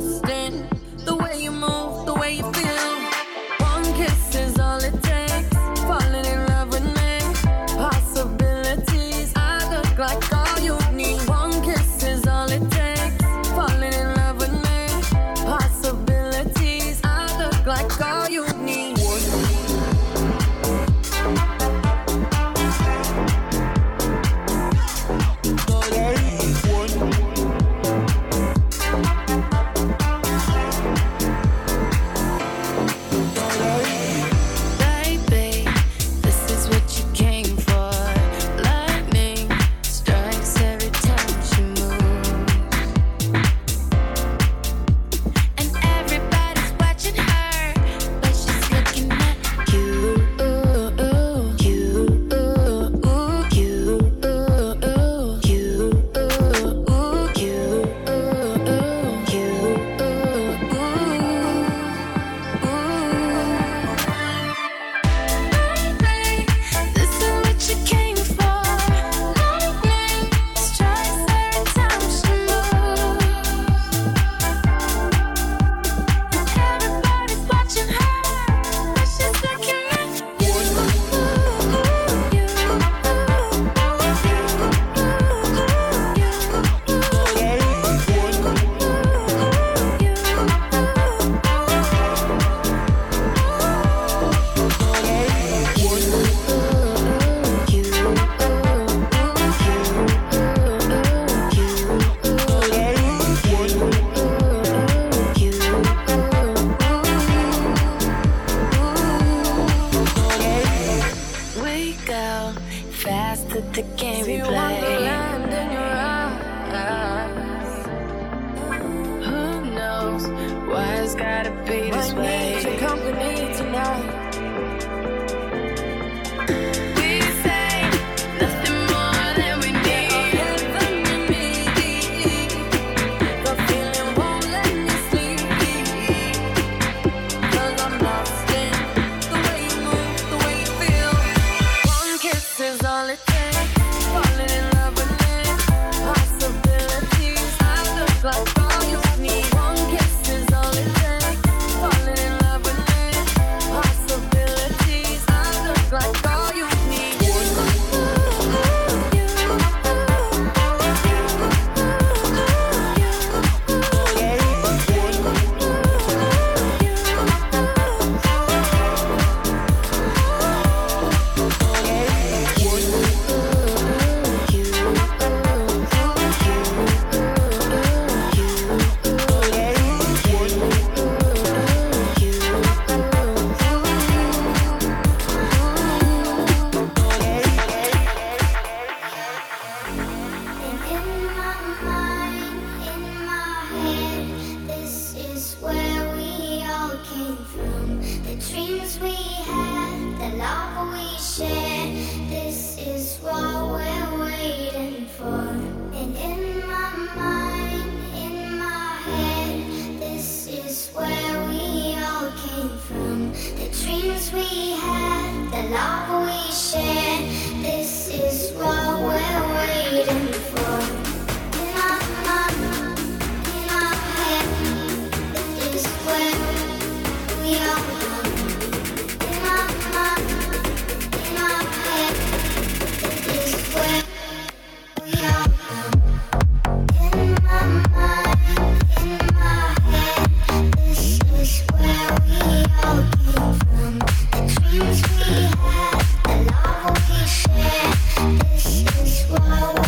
lost Wow.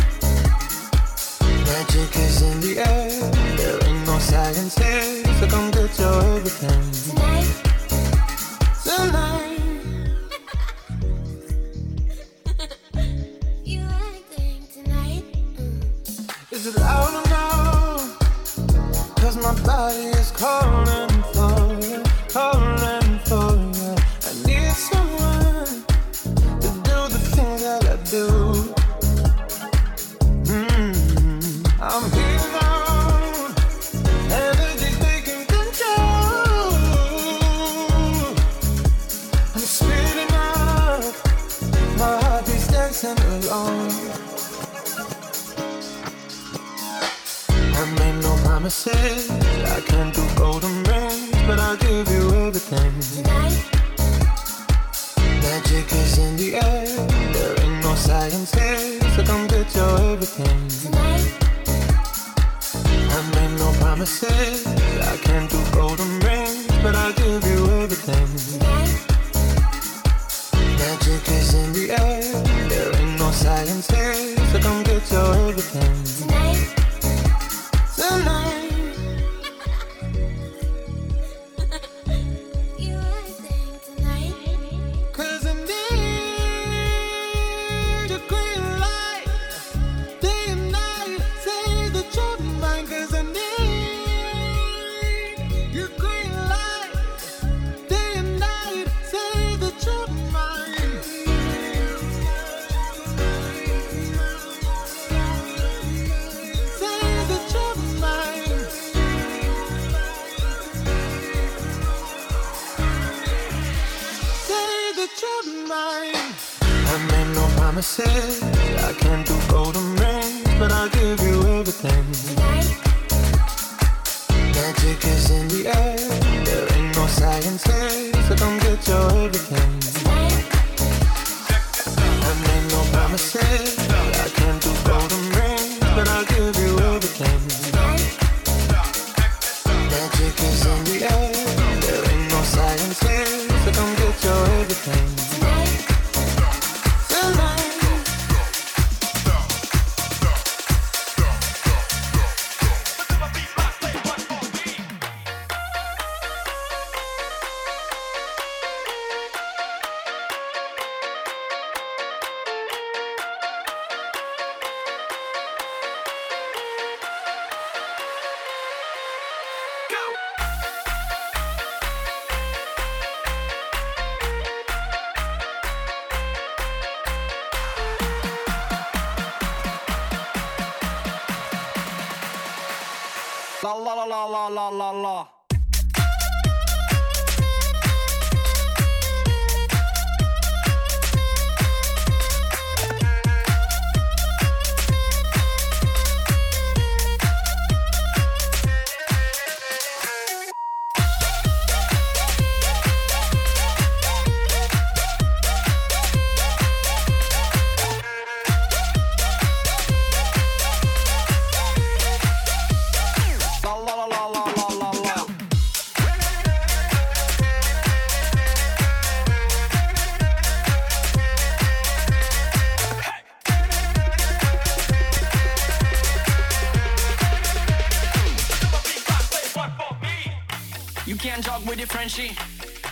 with the Frenchy,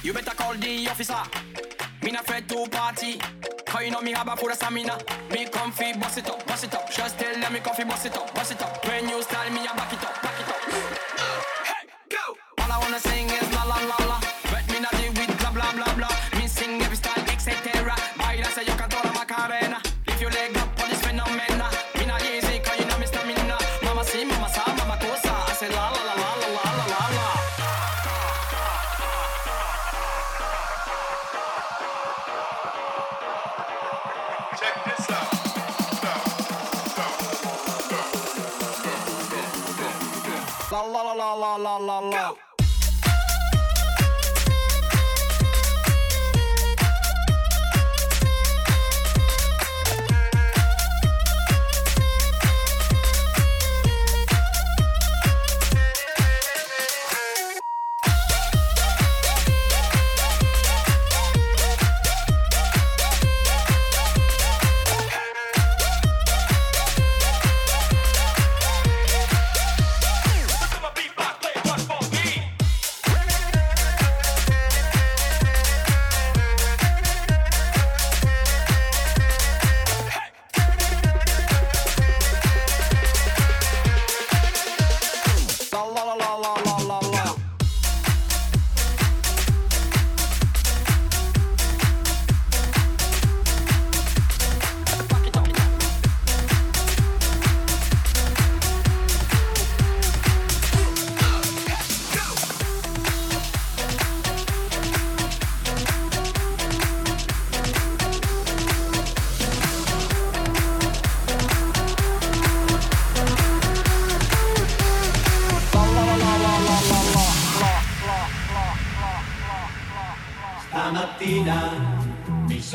You better call the officer. Me not afraid to party. How you know me have a full of stamina? Me comfy, bust it up, bust it up. Just tell them me comfy, bust it up, bust it up. When you style me, I back it up, back it up. la la la. Go!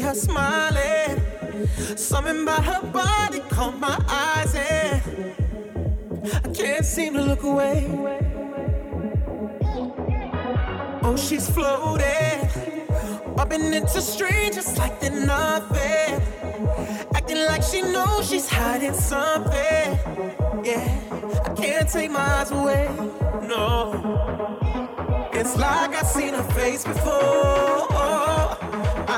her smiling. Something about her body caught my eyes, and I can't seem to look away. Oh, she's floating, bumping into strangers like they're nothing. Acting like she knows she's hiding something. Yeah, I can't take my eyes away. No. It's like I've seen her face before.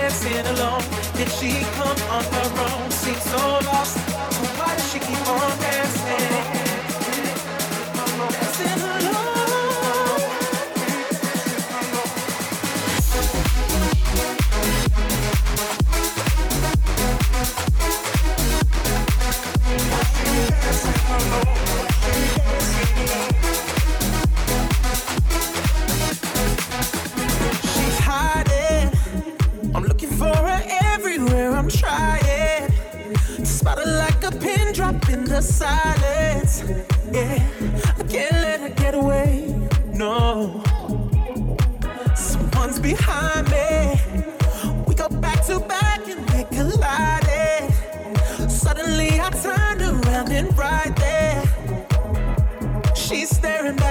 dancing alone? Did she come on her own? Seems so lost. So why does she keep on dancing?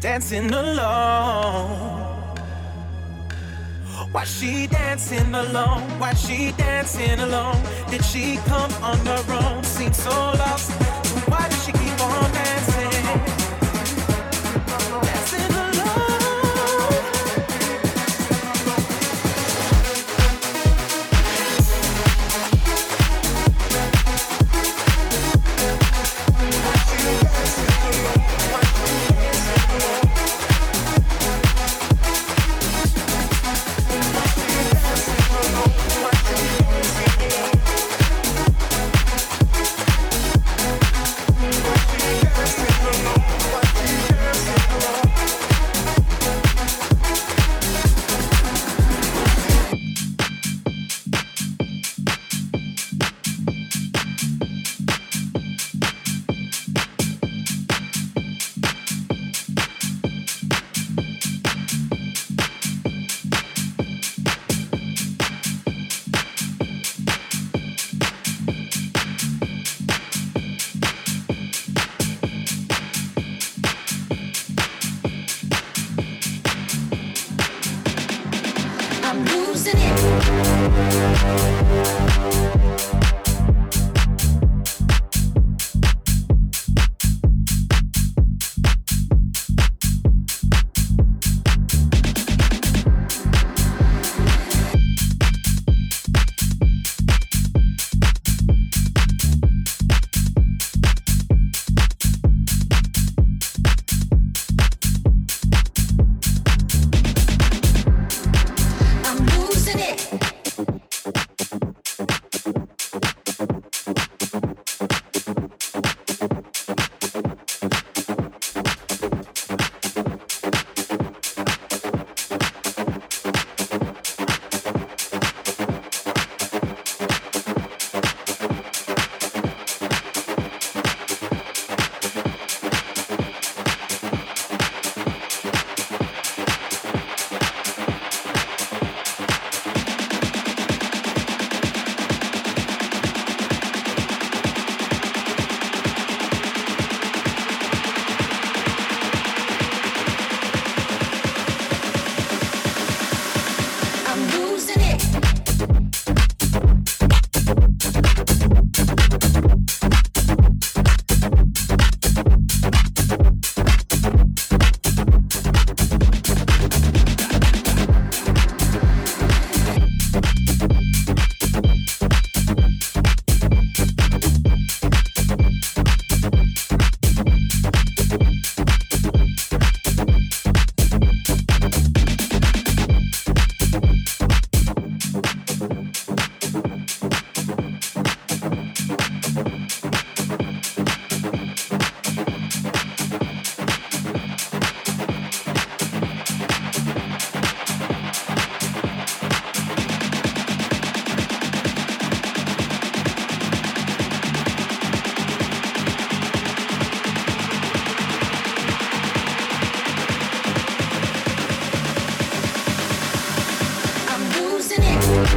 Dancing alone. Why she dancing alone? Why she dancing alone? Did she come on her own? Seems so lost.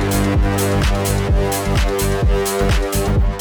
It. I'm